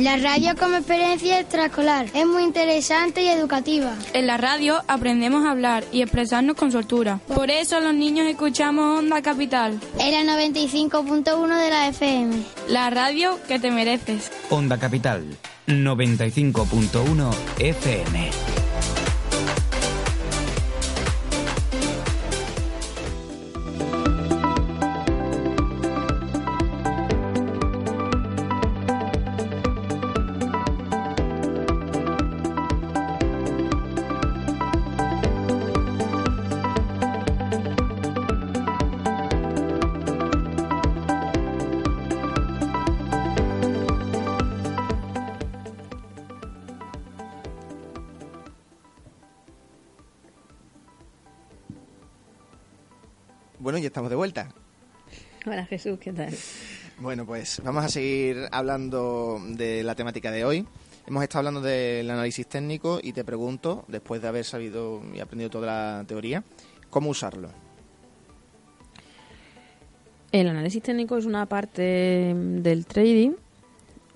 La radio como experiencia extraescolar es muy interesante y educativa. En la radio aprendemos a hablar y expresarnos con soltura. Por eso los niños escuchamos Onda Capital. Era 95.1 de la FM. La radio que te mereces. Onda Capital 95.1 FM. Estamos de vuelta. Hola Jesús, ¿qué tal? Bueno, pues vamos a seguir hablando de la temática de hoy. Hemos estado hablando del análisis técnico y te pregunto, después de haber sabido y aprendido toda la teoría, ¿cómo usarlo? El análisis técnico es una parte del trading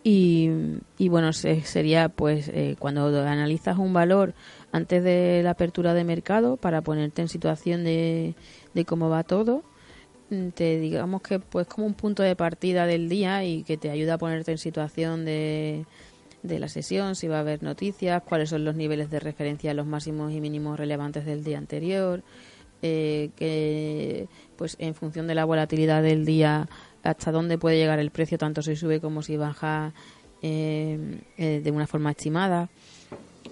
y, y bueno, se- sería pues eh, cuando analizas un valor antes de la apertura de mercado para ponerte en situación de, de cómo va todo, mm, te digamos que pues como un punto de partida del día y que te ayuda a ponerte en situación de, de la sesión, si va a haber noticias, cuáles son los niveles de referencia, los máximos y mínimos relevantes del día anterior, eh, que pues en función de la volatilidad del día hasta dónde puede llegar el precio tanto si sube como si baja eh, eh, de una forma estimada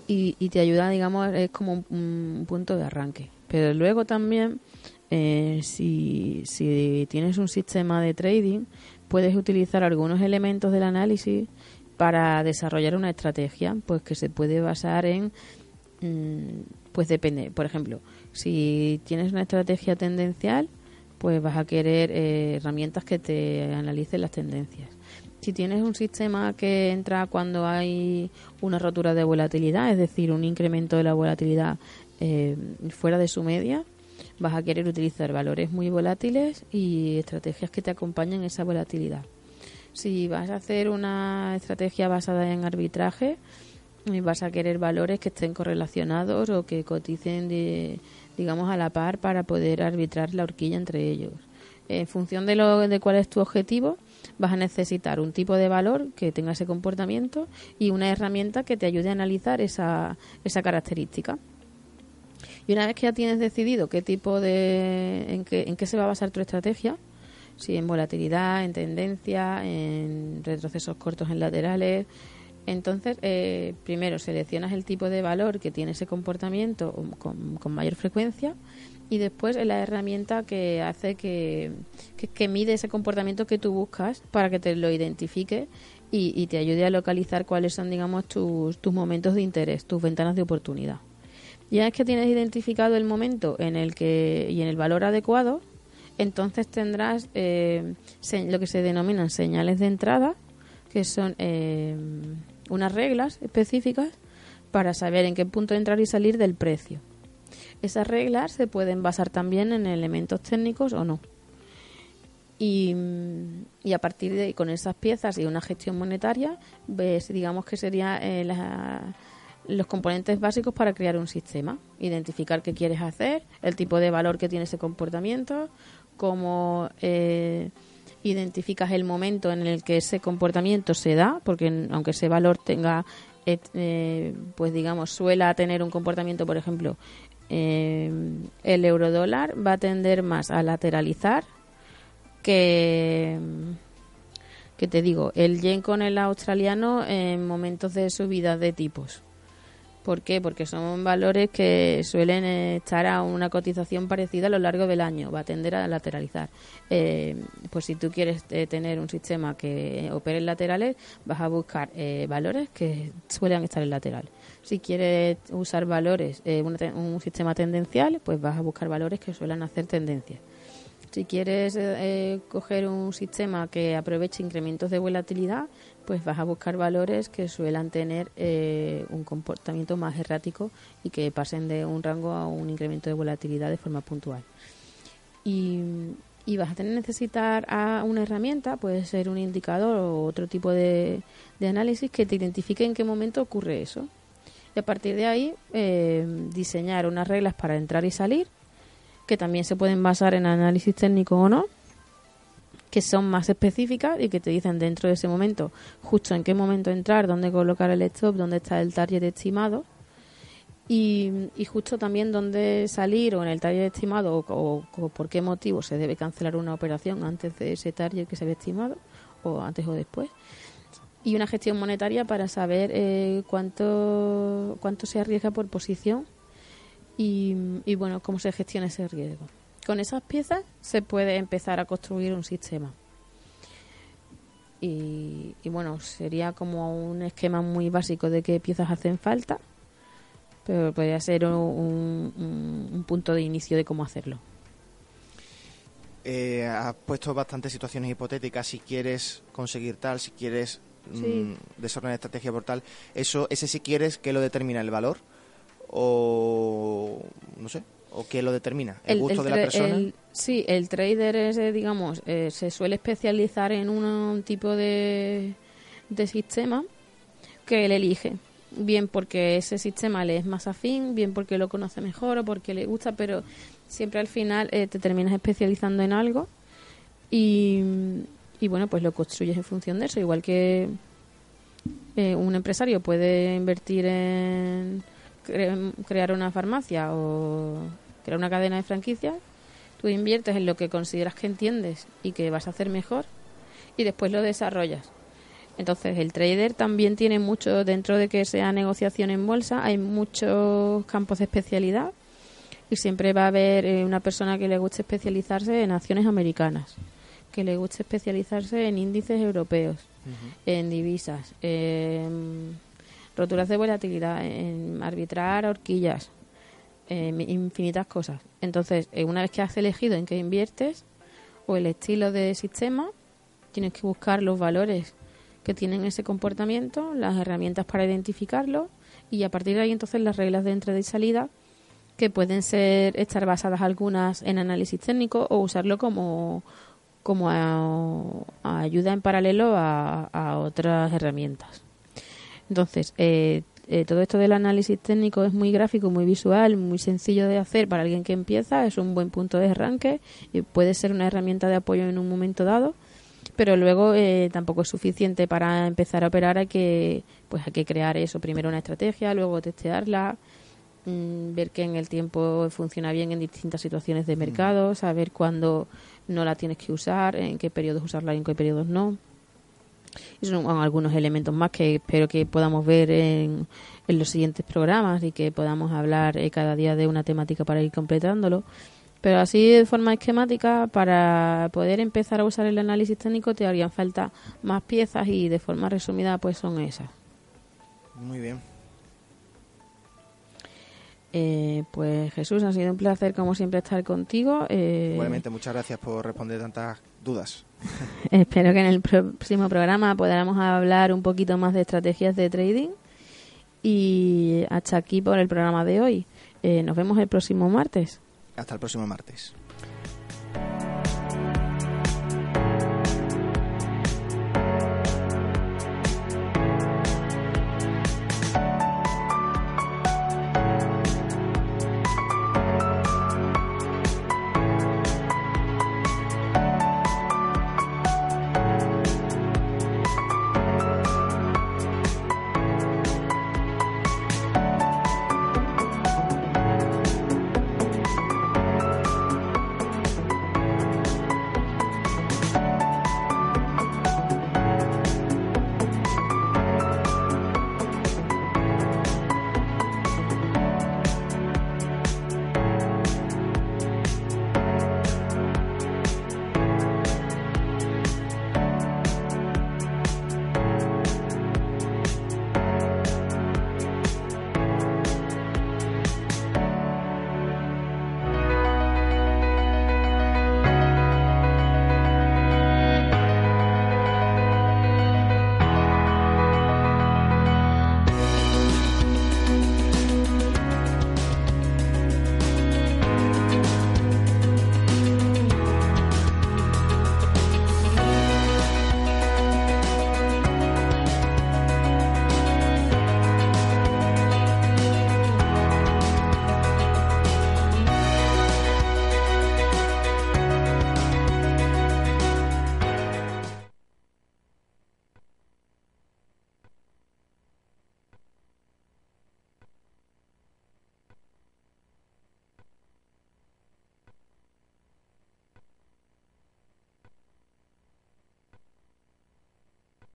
y, y te ayuda digamos es como un, un punto de arranque pero luego también eh, si, si tienes un sistema de trading, puedes utilizar algunos elementos del análisis para desarrollar una estrategia, pues que se puede basar en, mm, pues depende, por ejemplo, si tienes una estrategia tendencial, pues vas a querer eh, herramientas que te analicen las tendencias. Si tienes un sistema que entra cuando hay una rotura de volatilidad, es decir, un incremento de la volatilidad eh, fuera de su media, vas a querer utilizar valores muy volátiles y estrategias que te acompañen esa volatilidad. Si vas a hacer una estrategia basada en arbitraje, eh, vas a querer valores que estén correlacionados o que coticen, de, digamos, a la par para poder arbitrar la horquilla entre ellos. En función de, lo, de cuál es tu objetivo, vas a necesitar un tipo de valor que tenga ese comportamiento y una herramienta que te ayude a analizar esa, esa característica. Y una vez que ya tienes decidido qué tipo de, en qué, en qué se va a basar tu estrategia, si en volatilidad, en tendencia, en retrocesos cortos en laterales, entonces eh, primero seleccionas el tipo de valor que tiene ese comportamiento con, con mayor frecuencia y después la herramienta que hace que, que, mide ese comportamiento que tú buscas para que te lo identifique y, y te ayude a localizar cuáles son, digamos, tus, tus momentos de interés, tus ventanas de oportunidad. Ya es que tienes identificado el momento en el que y en el valor adecuado, entonces tendrás eh, lo que se denominan señales de entrada, que son eh, unas reglas específicas para saber en qué punto entrar y salir del precio. Esas reglas se pueden basar también en elementos técnicos o no. Y, a partir de con esas piezas y una gestión monetaria, ves, digamos que sería eh, los componentes básicos para crear un sistema. Identificar qué quieres hacer, el tipo de valor que tiene ese comportamiento, cómo eh, identificas el momento en el que ese comportamiento se da, porque aunque ese valor tenga, eh, eh, pues digamos, suela tener un comportamiento, por ejemplo, el euro dólar va a tender más a lateralizar que que te digo, el yen con el australiano en momentos de subida de tipos. ¿Por qué? Porque son valores que suelen estar a una cotización parecida a lo largo del año, va a tender a lateralizar. Eh, pues si tú quieres eh, tener un sistema que opere en laterales, vas a buscar eh, valores que suelen estar en lateral. Si quieres usar valores, un, un sistema tendencial, pues vas a buscar valores que suelen hacer tendencias. Si quieres coger un sistema que aproveche incrementos de volatilidad, pues vas a buscar valores que suelan tener eh, un comportamiento más errático y que pasen de un rango a un incremento de volatilidad de forma puntual. Y, vas a tener necesitar a una herramienta, puede ser un indicador o otro tipo de, análisis que te identifique en qué momento ocurre eso. Y a partir de ahí, eh, diseñar unas reglas para entrar y salir, que también se pueden basar en análisis técnico o no, que son más específicas y que te dicen dentro de ese momento justo en qué momento entrar, dónde colocar el stop, dónde está el target estimado y, justo también dónde salir o en el target estimado o, por qué motivo se debe cancelar una operación antes de ese target que se había estimado o antes o después y una gestión monetaria para saber eh, cuánto cuánto se arriesga por posición y, y bueno cómo se gestiona ese riesgo. Con esas piezas se puede empezar a construir un sistema. Y, bueno, sería como un esquema muy básico de qué piezas hacen falta, pero podría ser un, punto de inicio de cómo hacerlo. Eh, has puesto bastantes situaciones hipotéticas. Si quieres conseguir tal, si quieres mm, desarrollar estrategia por tal, eso, ese si quieres, ¿qué lo determina el valor? O no sé, ¿O qué lo determina? ¿El, gusto de la persona? sí, el trader es, digamos, eh, se suele especializar en un, tipo de, de sistema que él elige. Bien porque ese sistema le es más afín, bien porque lo conoce mejor o porque le gusta, pero siempre al final eh, te terminas especializando en algo y, y, bueno, pues lo construyes en función de eso. Igual que un empresario puede invertir en crear una farmacia o crear una cadena de franquicias, tú inviertes en lo que consideras que entiendes y que vas a hacer mejor y después lo desarrollas. Entonces, el trader también tiene mucho, dentro de que sea negociación en bolsa, hay muchos campos de especialidad Y siempre va a haber eh, una persona que le guste especializarse en acciones americanas, que le guste especializarse en índices europeos, en divisas, en roturas de volatilidad, en arbitrar horquillas, en infinitas cosas. Entonces, eh, una vez que has elegido en qué inviertes o el estilo de sistema, tienes que buscar los valores que tienen ese comportamiento, las herramientas para identificarlo y a partir de ahí entonces las reglas de entrada y salida que pueden ser estar basadas algunas en análisis técnico o usarlo como como a, ayuda en paralelo a, otras herramientas. Entonces, eh, eh, todo esto del análisis técnico es muy gráfico, muy visual, muy sencillo de hacer para alguien que empieza, es un buen punto de arranque y puede ser una herramienta de apoyo en un momento dado pero luego eh, tampoco es suficiente para empezar a operar hay que pues hay que crear eso primero una estrategia luego testearla mm, ver que en el tiempo funciona bien en distintas situaciones de mercado saber cuándo no la tienes que usar en qué periodos usarla y en qué periodos no y son algunos elementos más que espero que podamos ver en, en los siguientes programas y que podamos hablar eh, cada día de una temática para ir completándolo pero así de forma esquemática, para poder empezar a usar el análisis técnico te harían falta más piezas y de forma resumida pues son esas. Muy bien. Eh, pues Jesús, ha sido un placer como siempre estar contigo. Eh, Igualmente, muchas gracias por responder tantas dudas. <laughs> espero que en el próximo programa podamos hablar un poquito más de estrategias de trading. Y hasta aquí por el programa de hoy. Eh, nos vemos el próximo martes. Hasta el próximo martes.